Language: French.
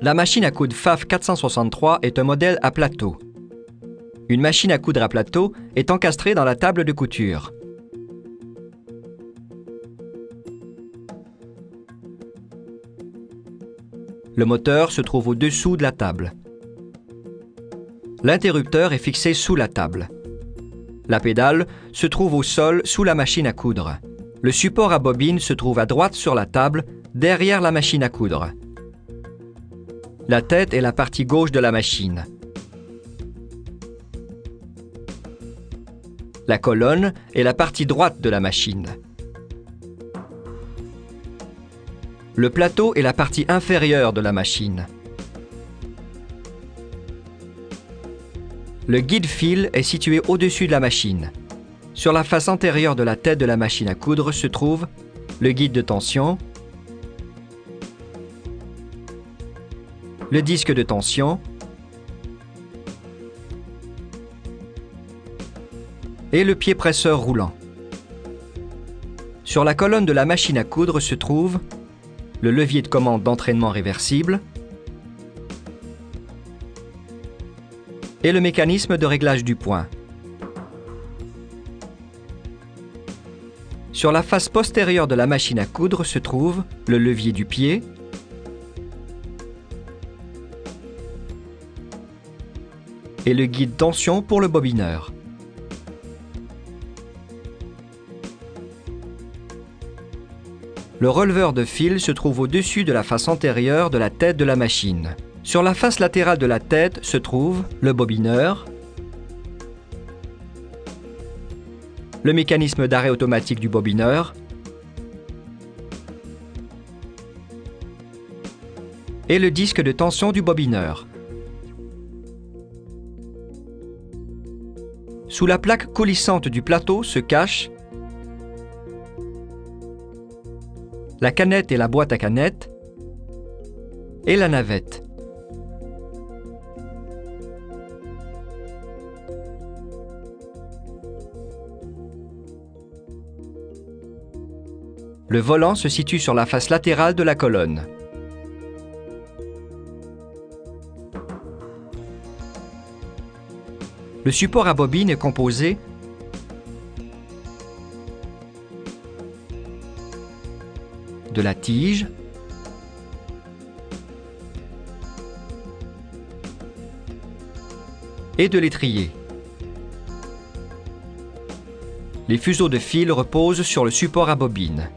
La machine à coudre FAF 463 est un modèle à plateau. Une machine à coudre à plateau est encastrée dans la table de couture. Le moteur se trouve au-dessous de la table. L'interrupteur est fixé sous la table. La pédale se trouve au sol sous la machine à coudre. Le support à bobine se trouve à droite sur la table, derrière la machine à coudre. La tête est la partie gauche de la machine. La colonne est la partie droite de la machine. Le plateau est la partie inférieure de la machine. Le guide fil est situé au-dessus de la machine. Sur la face antérieure de la tête de la machine à coudre se trouve le guide de tension, le disque de tension et le pied presseur roulant. Sur la colonne de la machine à coudre se trouve le levier de commande d'entraînement réversible et le mécanisme de réglage du point. Sur la face postérieure de la machine à coudre se trouve le levier du pied, et le guide tension pour le bobineur. Le releveur de fil se trouve au-dessus de la face antérieure de la tête de la machine. Sur la face latérale de la tête se trouve le bobineur, le mécanisme d'arrêt automatique du bobineur et le disque de tension du bobineur. Sous la plaque coulissante du plateau se cache la canette et la boîte à canettes et la navette. Le volant se situe sur la face latérale de la colonne. Le support à bobine est composé de la tige, et de l'étrier. Les fuseaux de fil reposent sur le support à bobine.